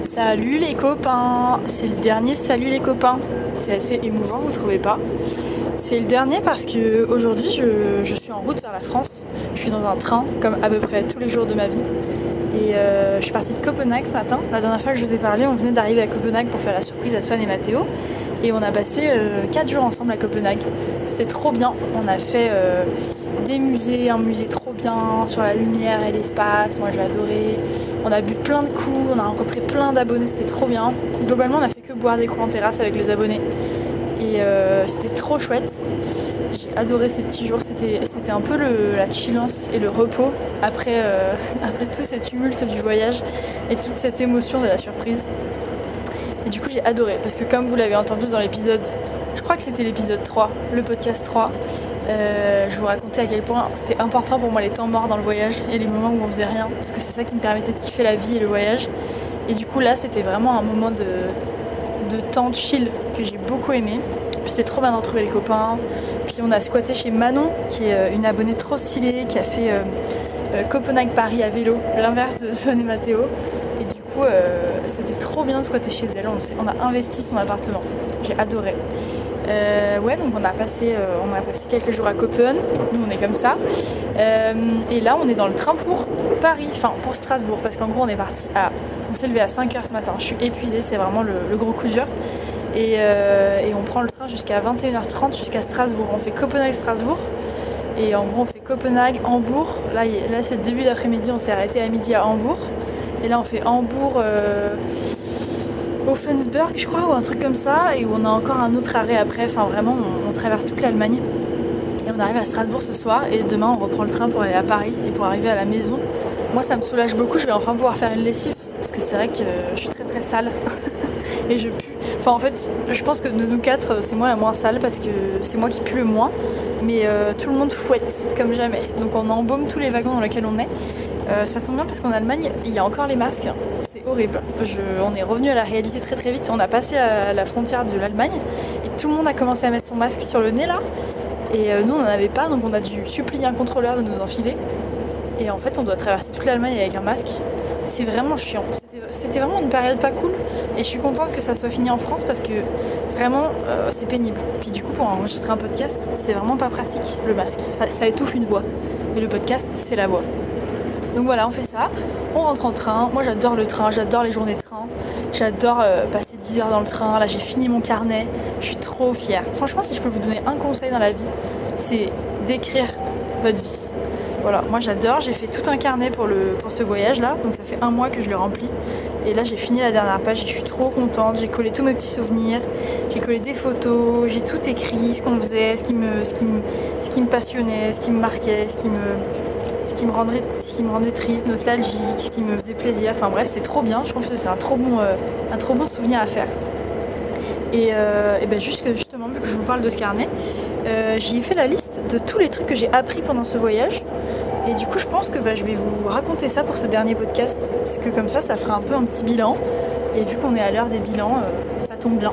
Salut les copains C'est le dernier Salut les copains C'est assez émouvant, vous trouvez pas? C'est le dernier parce que aujourd'hui je, suis en route vers la France. Je suis dans un train, comme à peu près tous les jours de ma vie. Et euh, je suis partie de Copenhague ce matin. La dernière fois que je vous ai parlé, on venait d'arriver à Copenhague pour faire la surprise à Swan et Mathéo. Et on a passé 4 euh, jours ensemble à Copenhague. C'est trop bien. On a fait euh, des musées, un musée trop bien sur la lumière et l'espace. Moi j'ai adoré. On a bu plein de coups, on a rencontré plein d'abonnés, c'était trop bien. Globalement, on a fait que boire des coups en terrasse avec les abonnés. Et euh, c'était trop chouette. J'ai adoré ces petits jours. C'était, un peu le, la chillance et le repos après, après tout cet tumulte du voyage et toute cette émotion de la surprise. Et du coup, j'ai adoré parce que, comme vous l'avez entendu dans l'épisode, je crois que c'était l'épisode 3, le podcast 3, euh, je vous racontais à quel point c'était important pour moi les temps morts dans le voyage et les moments où on faisait rien, parce que c'est ça qui me permettait de kiffer la vie et le voyage. Et du coup, là, c'était vraiment un moment de, de temps chill que j'ai beaucoup aimé. C'était trop bien de retrouver les copains. Puis on a squatté chez Manon, qui est euh, une abonnée trop stylée, qui a fait euh, Copenhague-Paris à vélo, l'inverse de Swan et Mathéo. Et du coup, c'était trop bien de squatter chez elle. On, a investi son appartement. J'ai adoré. Euh, ouais, donc on a passé, euh, on a passé quelques jours à Copenhague. Nous, on est comme ça. Euh, et là, on est dans le train pour Paris, enfin pour Strasbourg, parce qu'en gros, on est parti à, on s'est levé à 5h ce matin. Je suis épuisée, c'est vraiment le, gros coup dur. Et, et on prend le train jusqu'à 21h30 jusqu'à Strasbourg. On fait Copenhague-Strasbourg. Et en gros, on fait Copenhague, Hambourg. Là, là c'est le début d'après-midi, on s'est arrêté à midi à Hambourg. Et là, on fait Hambourg. Euh, Offensburg, je crois, ou un truc comme ça, et où on a encore un autre arrêt après. Enfin, vraiment, on, traverse toute l'Allemagne. Et on arrive à Strasbourg ce soir, et demain, on reprend le train pour aller à Paris et pour arriver à la maison. Moi, ça me soulage beaucoup. Je vais enfin pouvoir faire une lessive, parce que c'est vrai que je suis très très sale. et je pue. Enfin, en fait, je pense que de nous quatre, c'est moi la moins sale, parce que c'est moi qui pue le moins. Mais euh, tout le monde fouette, comme jamais. Donc, on embaume tous les wagons dans lesquels on est. Euh, ça tombe bien parce qu'en Allemagne, il y a encore les masques. C'est horrible. On est revenu à la réalité très très vite. On a passé la, frontière de l'Allemagne et tout le monde a commencé à mettre son masque sur le nez là. Et euh, nous, on n'en avait pas, donc on a dû supplier un contrôleur de nous enfiler. Et en fait, on doit traverser toute l'Allemagne avec un masque. C'est vraiment chiant. C'était vraiment une période pas cool. Et je suis contente que ça soit fini en France parce que vraiment, euh, c'est pénible. Puis du coup, pour enregistrer un podcast, c'est vraiment pas pratique le masque. Ça étouffe une voix. Et le podcast, c'est la voix. Donc voilà, on fait ça. On rentre en train. Moi, j'adore le train, j'adore les journées de train. J'adore euh, passer 10 heures dans le train. Là, j'ai fini mon carnet. Je suis trop fière. Franchement, si je peux vous donner un conseil dans la vie, c'est d'écrire votre vie. Voilà, moi j'adore. J'ai fait tout un carnet pour, ce voyage-là. Donc ça fait un mois que je le remplis. Et là, j'ai fini la dernière page je suis trop contente. J'ai collé tous mes petits souvenirs. J'ai collé des photos. J'ai tout écrit, ce qu'on faisait, ce qui, ce qui me passionnait, ce qui me marquait, ce qui me ce qui me rendrait, rendait triste, nostalgique, ce qui me faisait plaisir. Enfin bref, c'est trop bien. Je trouve que c'est un trop bon, euh, un trop bon souvenir à faire. Et, euh, ben juste, justement, vu que je vous parle de ce carnet, euh, j'y ai fait la liste de tous les trucs que j'ai appris pendant ce voyage. Et du coup, je pense que bah, je vais vous raconter ça pour ce dernier podcast, parce que comme ça, ça fera un peu un petit bilan. Et vu qu'on est à l'heure des bilans, ça tombe bien.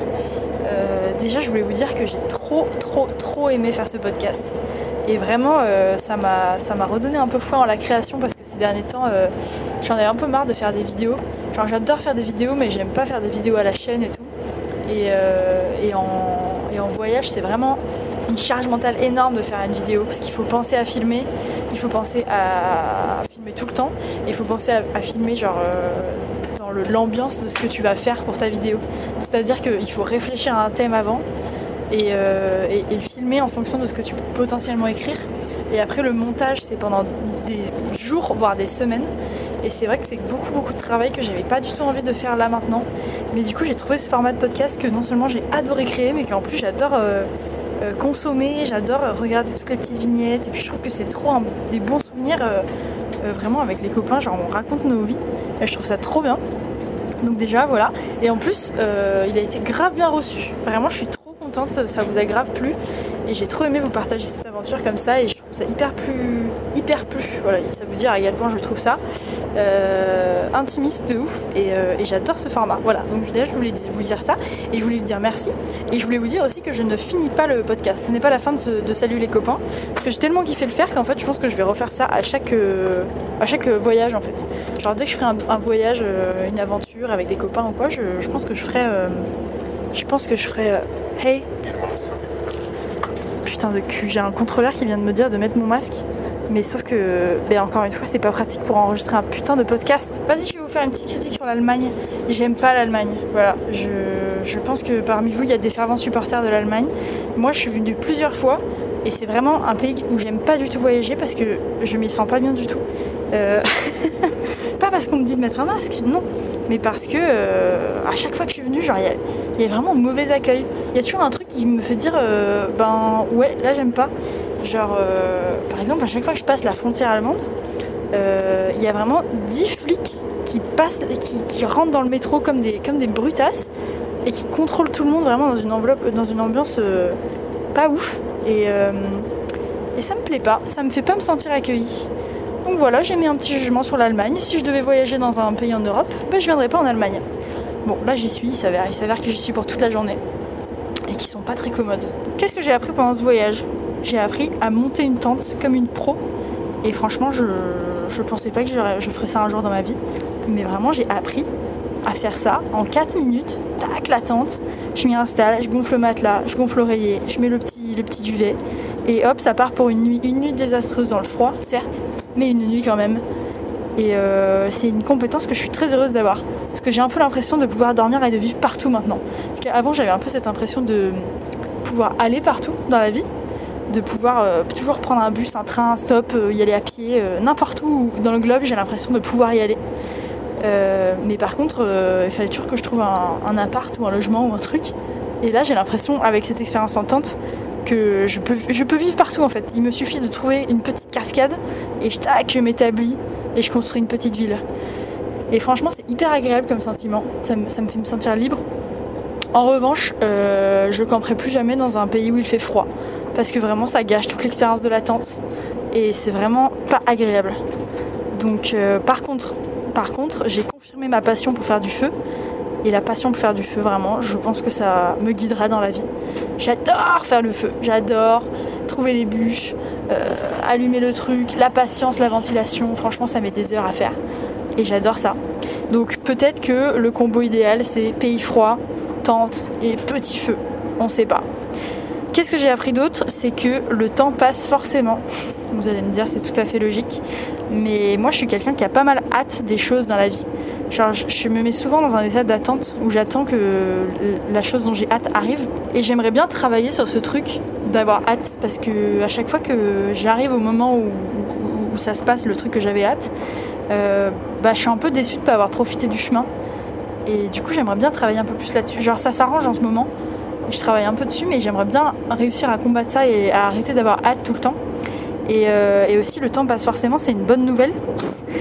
Déjà, je voulais vous dire que j'ai trop, trop, trop aimé faire ce podcast. Et vraiment, euh, ça m'a redonné un peu foi en la création parce que ces derniers temps, euh, j'en ai un peu marre de faire des vidéos. Genre, j'adore faire des vidéos, mais j'aime pas faire des vidéos à la chaîne et tout. Et, euh, et, en, et en voyage, c'est vraiment une charge mentale énorme de faire une vidéo parce qu'il faut penser à filmer, il faut penser à, filmer tout le temps, il faut penser à, à filmer genre euh, dans l'ambiance de ce que tu vas faire pour ta vidéo. C'est-à-dire qu'il faut réfléchir à un thème avant et, euh, et, le filmer en fonction de ce que tu peux potentiellement écrire. Et après le montage, c'est pendant des jours, voire des semaines. Et c'est vrai que c'est beaucoup beaucoup de travail que j'avais pas du tout envie de faire là maintenant. Mais du coup j'ai trouvé ce format de podcast que non seulement j'ai adoré créer, mais qu'en plus j'adore euh, euh, consommer, j'adore regarder toutes les petites vignettes. Et puis je trouve que c'est trop des bons souvenirs vraiment avec les copains, genre on raconte nos vies. Et je trouve ça trop bien. Donc déjà voilà. Et en plus il a été grave bien reçu. Vraiment je suis trop ça vous a grave plu. Et j'ai trop aimé vous partager cette aventure comme ça et je trouve ça hyper plus hyper plu. Voilà, ça veut dire à quel point je trouve ça euh, intimiste de ouf euh, et, j'adore ce format. Voilà, donc déjà je voulais vous dire ça et je voulais vous dire merci et je voulais vous dire aussi que je ne finis pas le podcast. Ce n'est pas la fin de, de Salut les copains parce que j'ai tellement kiffé le faire qu'en fait je pense que je vais refaire ça à chaque, euh, à chaque voyage en fait. Genre dès que je ferai un, voyage, une aventure avec des copains ou quoi, je pense que je ferai, je pense que je ferai, hey putain de cul, j'ai un contrôleur qui vient de me dire de mettre mon masque. Mais sauf que, ben encore une fois, c'est pas pratique pour enregistrer un putain de podcast. Vas-y, je vais vous faire une petite critique sur l'Allemagne. J'aime pas l'Allemagne. Voilà, je, je, pense que parmi vous, il y a des fervents supporters de l'Allemagne. Moi, je suis venue plusieurs fois et c'est vraiment un pays où j'aime pas du tout voyager parce que je m'y sens pas bien du tout. Euh... pas parce qu'on me dit de mettre un masque, non, mais parce que euh, à chaque fois que je suis venue, genre il y, a vraiment un mauvais accueil. Il y a toujours un truc qui me fait dire, euh, ben ouais, là j'aime pas. Genre, euh, par exemple, à chaque fois que je passe la frontière allemande, il y a vraiment 10 flics qui passent, qui, rentrent dans le métro comme des, comme des brutasses et qui contrôlent tout le monde vraiment dans une enveloppe, dans une ambiance pas ouf. Et, et ça me plaît pas, ça me fait pas me sentir accueillie. Donc voilà, j'ai mis un petit jugement sur l'Allemagne. Si je devais voyager dans un pays en Europe, ben je viendrais pas en Allemagne. Bon, là j'y suis, il s'avère, il s'avère que j'y suis pour toute la journée et qui sont pas très commodes. Qu'est-ce que j'ai appris pendant ce voyage? J'ai appris à monter une tente comme une pro et franchement, je, je pensais pas que je ferais ça un jour dans ma vie, mais vraiment j'ai appris à faire ça en 4 minutes. Tac, la tente, je m'y installe, je gonfle le matelas, je gonfle l'oreiller, je mets le petit, le petit duvet et hop, ça part pour une nuit, une nuit désastreuse dans le froid, certes, mais une nuit quand même. Et euh, c'est une compétence que je suis très heureuse d'avoir. Parce que j'ai un peu l'impression de pouvoir dormir et de vivre partout maintenant. Parce qu'avant, j'avais un peu cette impression de pouvoir aller partout dans la vie, de pouvoir euh, toujours prendre un bus, un train, un stop, euh, y aller à pied, n'importe où dans le globe, j'ai l'impression de pouvoir y aller. mais par contre, il fallait toujours que je trouve un, un, appart ou un logement ou un truc. Et là, j'ai l'impression, avec cette expérience en tente, que je peux, vivre partout en fait. Il me suffit de trouver une petite cascade et je, tac, je m'établis et je construis une petite ville. Et franchement, c'est hyper agréable comme sentiment. Ça, me, ça fait me sentir libre. En revanche, euh, je camperai plus jamais dans un pays où il fait froid. Parce que vraiment, ça gâche toute l'expérience de la tente. Et c'est vraiment pas agréable. Donc, euh, par contre, par contre, j'ai confirmé ma passion pour faire du feu et la passion pour faire du feu, vraiment, je pense que ça me guidera dans la vie. J'adore faire le feu, j'adore trouver les bûches, euh, allumer le truc, la patience, la ventilation, franchement, ça met des heures à faire. Et j'adore ça. Donc peut-être que le combo idéal, c'est pays froid, tente et petit feu. On sait pas. Qu'est-ce que j'ai appris d'autre? C'est que le temps passe forcément. Vous allez me dire, c'est tout à fait logique. Mais moi, je suis quelqu'un qui a pas mal hâte des choses dans la vie. Genre, je me mets souvent dans un état d'attente où j'attends que la chose dont j'ai hâte arrive. Et j'aimerais bien travailler sur ce truc d'avoir hâte parce que à chaque fois que j'arrive au moment où, ça se passe, le truc que j'avais hâte, euh, bah, je suis un peu déçue de ne pas avoir profité du chemin. Et du coup, j'aimerais bien travailler un peu plus là-dessus. Genre, ça s'arrange en ce moment. Je travaille un peu dessus, mais j'aimerais bien réussir à combattre ça et à arrêter d'avoir hâte tout le temps. Euh, et, aussi, le temps passe forcément, c'est une bonne nouvelle.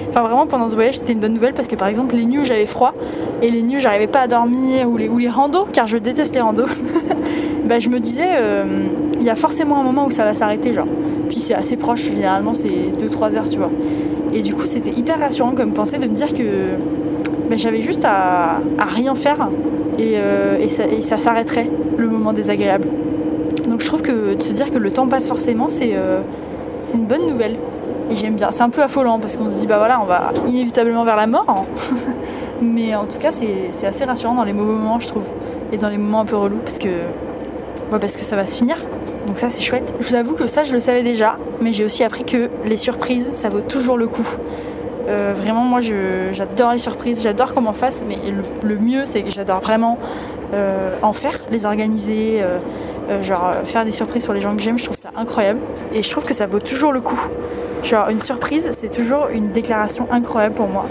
enfin, vraiment, pendant ce voyage, c'était une bonne nouvelle parce que, par exemple, les nuits où j'avais froid et les nuits où j'arrivais pas à dormir ou les, ou randos, car je déteste les randos, bah, je me disais, euh, il y a forcément un moment où ça va s'arrêter, genre. Puis c'est assez proche, généralement, c'est 2-3 heures, tu vois. Et du coup, c'était hyper rassurant comme pensée de me dire que bah, j'avais juste à, rien faire et, euh, ça, ça s'arrêterait le moment désagréable. Donc je trouve que de se dire que le temps passe forcément, c'est c'est une bonne nouvelle. Et j'aime bien. C'est un peu affolant parce qu'on se dit, bah voilà, on va inévitablement vers la mort. Hein. Mais en tout cas, c'est assez rassurant dans les mauvais moments, je trouve. Et dans les moments un peu relous parce que, ouais, parce que ça va se finir. Donc ça, c'est chouette. Je vous avoue que ça, je le savais déjà. Mais j'ai aussi appris que les surprises, ça vaut toujours le coup. Euh, vraiment, moi, j'adore les surprises, j'adore comment on fasse, mais le, mieux, c'est que j'adore vraiment euh, en faire, les organiser, euh, euh, genre euh, faire des surprises pour les gens que j'aime, je trouve ça incroyable. Et je trouve que ça vaut toujours le coup. Genre une surprise, c'est toujours une déclaration incroyable pour moi.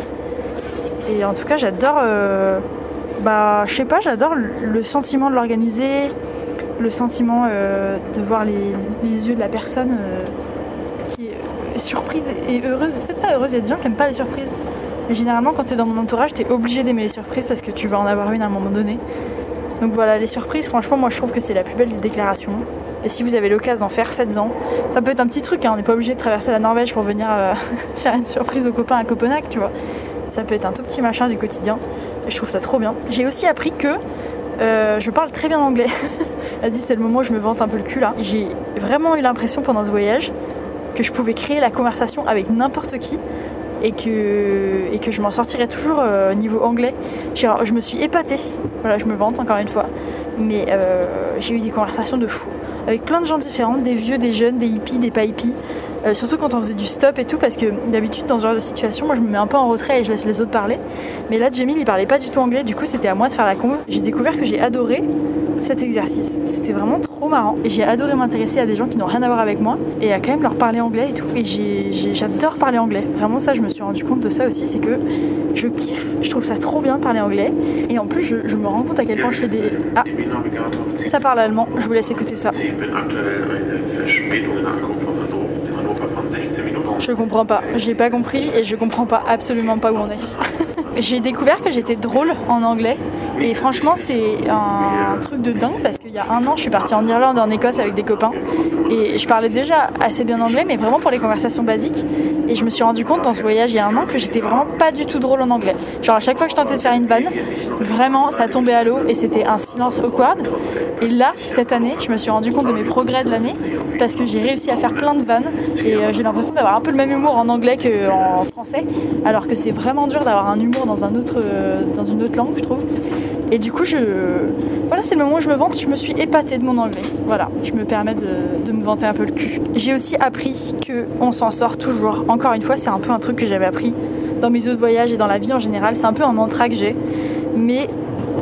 Et en tout cas, j'adore, euh, bah, je sais pas, j'adore le sentiment de l'organiser, le sentiment de voir les, yeux de la personne qui est surprise et heureuse. Peut-être pas heureuse, il y a des gens qui n'aiment pas les surprises. Mais généralement, quand tu es dans mon entourage, tu es obligé d'aimer les surprises parce que tu vas en avoir une à un moment donné. Donc voilà, les surprises, franchement, moi je trouve que c'est la plus belle des déclarations. Et si vous avez l'occasion d'en faire, faites-en. Ça peut être un petit truc, hein. on n'est pas obligé de traverser la Norvège pour venir euh, faire une surprise aux copains à Copenhague, tu vois. Ça peut être un tout petit machin du quotidien. Je trouve ça trop bien. J'ai aussi appris que euh, je parle très bien anglais. Vas-y, c'est le moment où je me vante un peu le cul là. J'ai vraiment eu l'impression pendant ce voyage que je pouvais créer la conversation avec n'importe qui et que, et que je m'en sortirais toujours euh, au niveau anglais. Je me suis épatée, voilà, je me vante encore une fois, mais euh, j'ai eu des conversations de fou avec plein de gens différents, des vieux, des jeunes, des hippies, des pas hippies. Euh, surtout quand on faisait du stop et tout, parce que d'habitude dans ce genre de situation, moi je me mets un peu en retrait et je laisse les autres parler. Mais là, Jamie, il parlait pas du tout anglais, du coup c'était à moi de faire la conve. J'ai découvert que j'ai adoré cet exercice. C'était vraiment trop marrant et j'ai adoré m'intéresser à des gens qui n'ont rien à voir avec moi et à quand même leur parler anglais et tout. Et j'adore parler anglais. Vraiment, ça, je me suis rendu compte de ça aussi, c'est que je kiffe. Je trouve ça trop bien de parler anglais. Et en plus, je, je me rends compte à quel point je fais des. Ah, ça parle allemand. Je vous laisse écouter ça. Je comprends pas, j'ai pas compris et je comprends pas absolument pas où on est. j'ai découvert que j'étais drôle en anglais et franchement c'est un truc de dingue parce qu'il y a un an je suis partie en Irlande en Écosse avec des copains et je parlais déjà assez bien anglais mais vraiment pour les conversations basiques et je me suis rendu compte dans ce voyage il y a un an que j'étais vraiment pas du tout drôle en anglais. Genre à chaque fois que je tentais de faire une vanne, vraiment ça tombait à l'eau et c'était un silence awkward. Et là, cette année, je me suis rendu compte de mes progrès de l'année parce que j'ai réussi à faire plein de vannes et euh, j'ai l'impression d'avoir un peu le même humour en anglais qu'en français alors que c'est vraiment dur d'avoir un humour euh, dans une autre langue je trouve. Et du coup, je... voilà, c'est le moment où je me vante. Je me suis épatée de mon anglais. Voilà, je me permets de, de me vanter un peu le cul. J'ai aussi appris que on s'en sort toujours. Encore une fois, c'est un peu un truc que j'avais appris dans mes autres voyages et dans la vie en général. C'est un peu un mantra que j'ai. Mais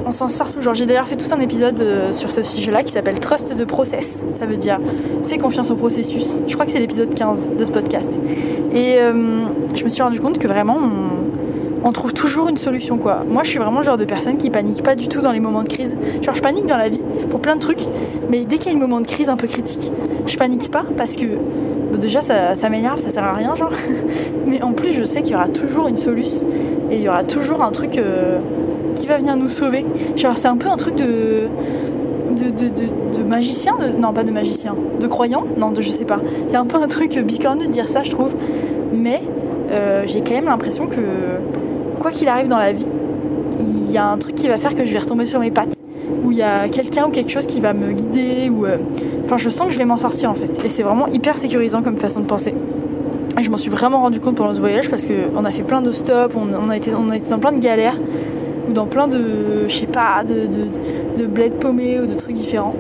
on s'en sort toujours. J'ai d'ailleurs fait tout un épisode euh, sur ce sujet-là qui s'appelle Trust de Process. Ça veut dire fais confiance au processus. Je crois que c'est l'épisode 15 de ce podcast. Et euh, je me suis rendu compte que vraiment, on, trouve toujours une solution quoi. Moi je suis vraiment le genre de personne qui panique pas du tout dans les moments de crise. Genre je panique dans la vie pour plein de trucs, mais dès qu'il y a un moment de crise un peu critique, je panique pas parce que déjà ça, m'énerve, ça sert à rien genre. mais en plus je sais qu'il y aura toujours une solution et il y aura toujours un truc euh, qui va venir nous sauver. Genre c'est un peu un truc de de, magicien, non pas de magicien, de croyant, non de je sais pas. C'est un peu un truc bicorneux de dire ça je trouve, mais euh, j'ai quand même l'impression que quoi qu'il arrive dans la vie, il y a un truc qui va faire que je vais retomber sur mes pattes, ou il y a quelqu'un ou quelque chose qui va me guider, ou euh, enfin je sens que je vais m'en sortir en fait. Et c'est vraiment hyper sécurisant comme façon de penser. Et je m'en suis vraiment rendu compte pendant ce voyage parce qu'on a fait plein de stops, on, a été, on a été dans plein de galères ou dans plein de, je sais pas, de, de, de bled paumés ou de trucs différents.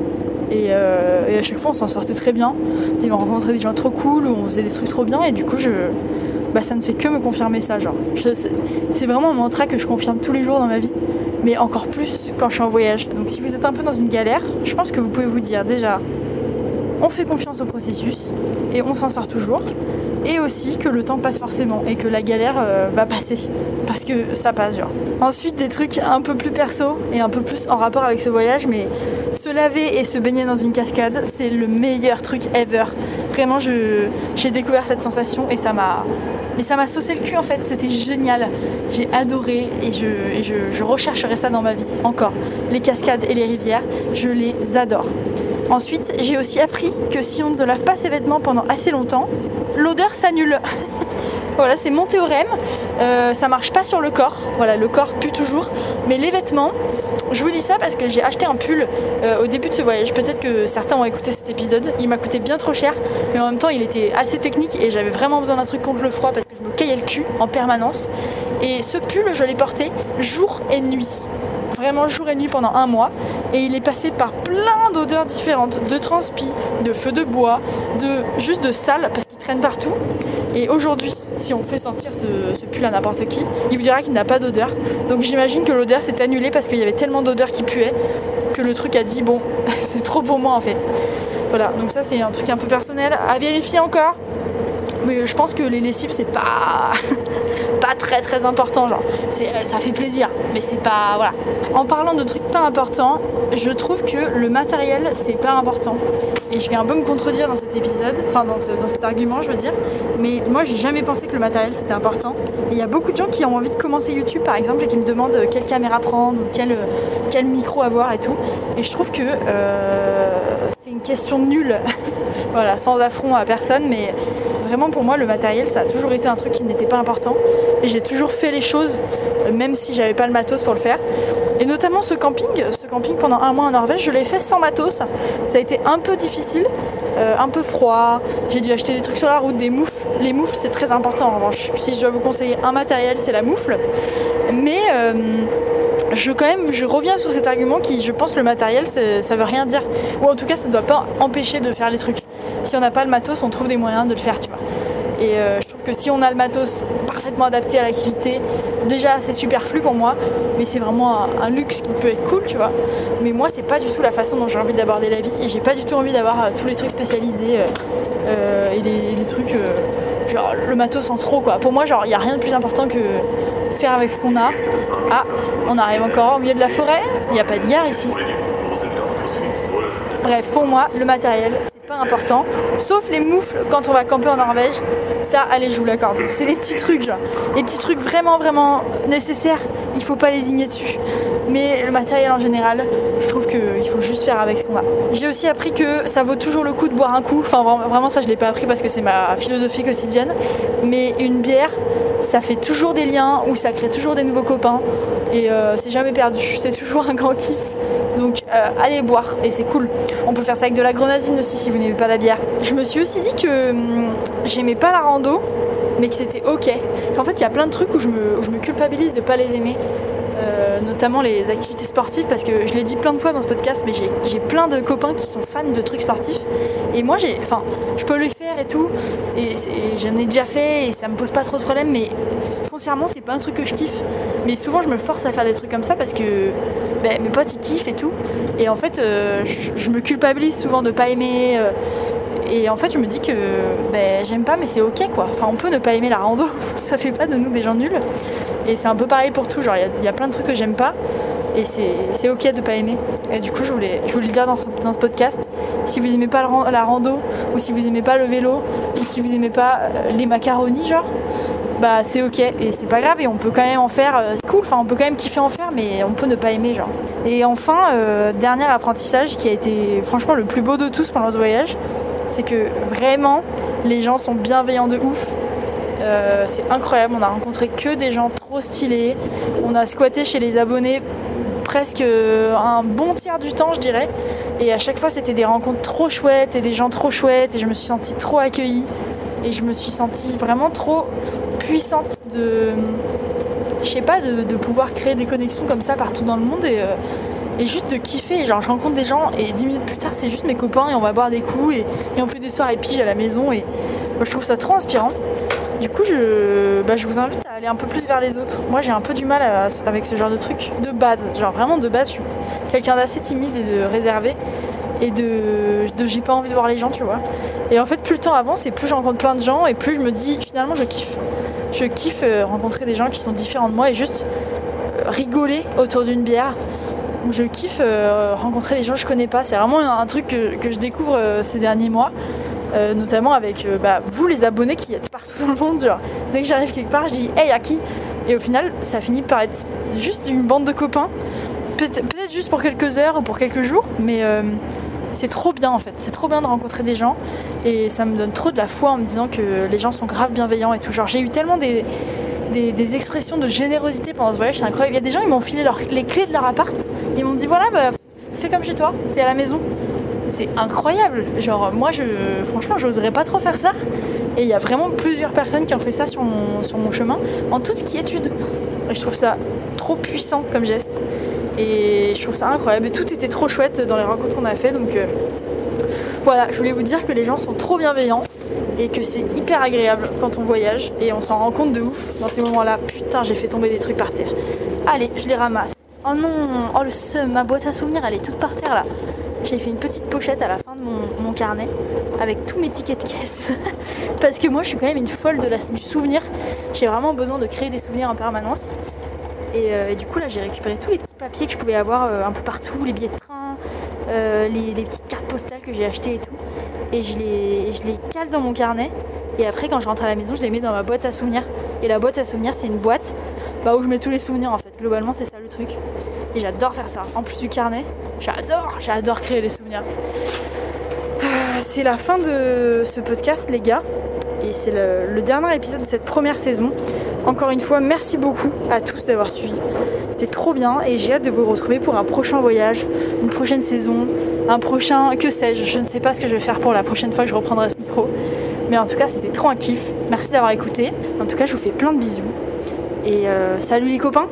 Euh, et, à chaque fois, on s'en sortait très bien. Et on rencontrait des gens trop cool, on faisait des trucs trop bien. Et du coup, je, bah, ça ne fait que me confirmer ça. Genre, c'est vraiment un mantra que je confirme tous les jours dans ma vie, mais encore plus quand je suis en voyage. Donc, si vous êtes un peu dans une galère, je pense que vous pouvez vous dire déjà, on fait confiance au processus et on s'en sort toujours et aussi que le temps passe forcément et que la galère euh, va passer parce que ça passe genre. Ensuite des trucs un peu plus perso et un peu plus en rapport avec ce voyage mais se laver et se baigner dans une cascade c'est le meilleur truc ever. Vraiment j'ai découvert cette sensation et ça m'a mais ça m'a saucé le cul en fait, c'était génial. J'ai adoré et, je, je, je rechercherai ça dans ma vie encore. Les cascades et les rivières, je les adore. Ensuite, j'ai aussi appris que si on ne lave pas ses vêtements pendant assez longtemps, l'odeur s'annule. voilà, c'est mon théorème. Euh, ça marche pas sur le corps. Voilà, le corps pue toujours. Mais les vêtements, je vous dis ça parce que j'ai acheté un pull euh, au début de ce voyage. Peut-être que certains ont écouté cet épisode. Il m'a coûté bien trop cher, mais en même temps, il était assez technique et j'avais vraiment besoin d'un truc contre le froid parce que je me caillais le cul en permanence. Et ce pull, je l'ai porté jour et nuit vraiment jour et nuit pendant un mois. Et il est passé par plein d'odeurs différentes, de transpi, de feu de bois, de juste de sale parce qu'il traîne partout. Et aujourd'hui, si on fait sentir ce, pull à n'importe qui, il vous dira qu'il n'a pas d'odeur. Donc j'imagine que l'odeur s'est annulée parce qu'il y avait tellement d'odeurs qui puaient que le truc a dit bon, c'est trop pour moi en fait. Voilà, donc ça c'est un truc un peu personnel à vérifier encore. Mais je pense que les lessives c'est pas pas très très important, genre euh, ça fait plaisir, mais c'est pas voilà. En parlant de trucs pas importants, je trouve que le matériel c'est pas important. Et je vais un peu me contredire dans cet épisode, enfin dans, dans cet argument je veux dire, mais moi j'ai jamais pensé que le matériel c'était important. Il y a beaucoup de gens qui ont envie de commencer YouTube par exemple et qui me demandent euh, quelle caméra prendre ou quel, euh, quel micro avoir et tout. Et je trouve que c'est une question nulle, voilà, sans affront à personne, mais vraiment pour moi le matériel ça a toujours été un truc qui n'était pas important et j'ai toujours fait les choses même si j'avais pas le matos pour le faire. Et notamment ce camping, ce camping pendant un mois en Norvège, je l'ai fait sans matos. Ça a été un peu difficile, euh, un peu froid. J'ai dû acheter des trucs sur la route, des moufles. Les moufles, c'est très important en revanche. Si je dois vous conseiller un matériel, c'est la moufle. Mais euh, je quand même, je reviens sur cet argument qui, je pense, le matériel, ça veut rien dire. Ou en tout cas, ça ne doit pas empêcher de faire les trucs. Si on n'a pas le matos, on trouve des moyens de le faire, tu vois. Et euh, je trouve que si on a le matos parfaitement adapté à l'activité, déjà c'est superflu pour moi, mais c'est vraiment un, luxe qui peut être cool, tu vois. Mais moi, c'est pas du tout la façon dont j'ai envie d'aborder la vie et j'ai pas du tout envie d'avoir euh, tous les trucs spécialisés euh, et les, trucs, genre le matos en trop, quoi. Pour moi, genre, il n'y a rien de plus important que faire avec ce qu'on a. Ah, on arrive encore au milieu de la forêt, il n'y a pas de gare ici. Bref, pour moi, le matériel, important. Sauf les moufles quand on va camper en Norvège. Ça, allez, je vous l'accorde. C'est des petits trucs, genre. Les petits trucs vraiment, vraiment nécessaires. Il faut pas lésigner dessus. Mais le matériel en général, je trouve qu'il faut juste faire avec ce qu'on a. J'ai aussi appris que ça vaut toujours le coup de boire un coup. Enfin, vraiment, ça, je l'ai pas appris parce que c'est ma philosophie quotidienne. Mais une bière, ça fait toujours des liens ou ça crée toujours des nouveaux copains. Et euh, c'est jamais perdu. C'est toujours un grand kiff. Donc euh, allez boire et c'est cool. On peut faire ça avec de la grenadine aussi si vous n'aimez pas la bière. Je me suis aussi dit que hum, j'aimais pas la rando, mais que c'était ok. En fait, il y a plein de trucs où je me, culpabilise de pas les aimer. Euh, notamment les activités sportives parce que je l'ai dit plein de fois dans ce podcast mais j'ai plein de copains qui sont fans de trucs sportifs et moi j'ai enfin je peux les faire et tout et, j'en ai déjà fait et ça me pose pas trop de problèmes mais foncièrement c'est pas un truc que je kiffe mais souvent je me force à faire des trucs comme ça parce que ben, mes potes ils kiffent et tout et en fait euh, je, me culpabilise souvent de pas aimer euh, et en fait je me dis que ben, j'aime pas mais c'est ok quoi enfin on peut ne pas aimer la rando ça fait pas de nous des gens nuls et c'est un peu pareil pour tout, genre il y, a plein de trucs que j'aime pas et c'est ok de pas aimer. Et du coup, je voulais, le dire dans ce, dans ce podcast. Si vous aimez pas la rando, ou si vous aimez pas le vélo, ou si vous aimez pas euh, les macaronis, genre, bah c'est ok et c'est pas grave et on peut quand même en faire. Euh, c'est cool, enfin on peut quand même kiffer en faire, mais on peut ne pas aimer, genre. Et enfin, euh, dernier apprentissage qui a été franchement le plus beau de tous pendant ce voyage, c'est que vraiment les gens sont bienveillants de ouf. c'est incroyable, on a rencontré que des gens trop stylé. On a squatté chez les abonnés presque euh, un bon tiers du temps, je dirais. Et à chaque fois, c'était des rencontres trop chouettes et des gens trop chouettes. Et je me suis sentie trop accueillie. Et je me suis sentie vraiment trop puissante de, je sais pas, de, pouvoir créer des connexions comme ça partout dans le monde et, euh, juste de kiffer. Genre, je rencontre des gens et dix minutes plus tard, c'est juste mes copains et on va boire des coups et, on fait des soirées piges à la maison. Et je trouve ça trop inspirant. Du coup, je, bah, je vous invite à aller un peu plus vers les autres. Moi, j'ai un peu du mal avec ce genre de truc de base. Genre, vraiment de base, je suis quelqu'un d'assez timide et de réservé. Et de, j'ai pas envie de voir les gens, tu vois. Et en fait, plus le temps avance et plus je rencontre plein de gens et plus je me dis, finalement, je kiffe. Je kiffe euh, rencontrer des gens qui sont différents de moi et juste euh, rigoler autour d'une bière. Je kiffe euh, rencontrer des gens que je connais pas. C'est vraiment un, truc que, que, je découvre ces derniers mois. Notamment avec bah, vous les abonnés qui êtes partout dans le monde. Genre, dès que j'arrive quelque part, je dis hey à qui? Et au final, ça finit par être juste une bande de copains. Peut-être juste pour quelques heures ou pour quelques jours, mais c'est trop bien en fait. C'est trop bien de rencontrer des gens et ça me donne trop de la foi en me disant que les gens sont grave bienveillants et tout. Genre, j'ai eu tellement des, expressions de générosité pendant ce voyage, c'est incroyable. Il y a des gens, ils m'ont filé les clés de leur appart. Ils m'ont dit voilà, bah, fais comme chez toi, t'es à la maison c'est incroyable. Genre, moi, je, franchement, j'oserais pas trop faire ça. Et il y a vraiment plusieurs personnes qui ont fait ça sur mon, sur mon chemin, en toute quiétude. Et je trouve ça trop puissant comme geste. Et je trouve ça incroyable. Tout était trop chouette dans les rencontres qu'on a fait. Donc euh, voilà, je voulais vous dire que les gens sont trop bienveillants et que c'est hyper agréable quand on voyage et on s'en rend compte de ouf dans ces moments-là. Putain, j'ai fait tomber des trucs par terre. Allez, je les ramasse. Oh non, oh le seum, ma boîte à souvenirs, elle est toute par terre là. j'ai fait une petite pochette à la fin de mon, carnet avec tous mes tickets de caisse. Parce que moi, je suis quand même une folle de la, du souvenir. J'ai vraiment besoin de créer des souvenirs en permanence. Et, du coup, là, j'ai récupéré tous les petits papiers que je pouvais avoir un peu partout, les billets de train, les, les, petites cartes postales que j'ai achetées et tout. Et je les, je les cale dans mon carnet. Et après, quand je rentre à la maison, je les mets dans ma boîte à souvenirs. Et la boîte à souvenirs, c'est une boîte bah, où je mets tous les souvenirs en fait. Globalement, c'est ça le truc. Et j'adore faire ça. En plus du carnet, j'adore, j'adore créer les souvenirs. Euh, c'est la fin de ce podcast, les gars. Et c'est le, dernier épisode de cette première saison. Encore une fois, merci beaucoup à tous d'avoir suivi. C'était trop bien et j'ai hâte de vous retrouver pour un prochain voyage, une prochaine saison, un prochain, que sais-je, je ne sais pas ce que je vais faire pour la prochaine fois que je reprendrai ce micro. Mais en tout cas, c'était trop un kiff. Merci d'avoir écouté. En tout cas, je vous fais plein de bisous. Et euh, salut les copains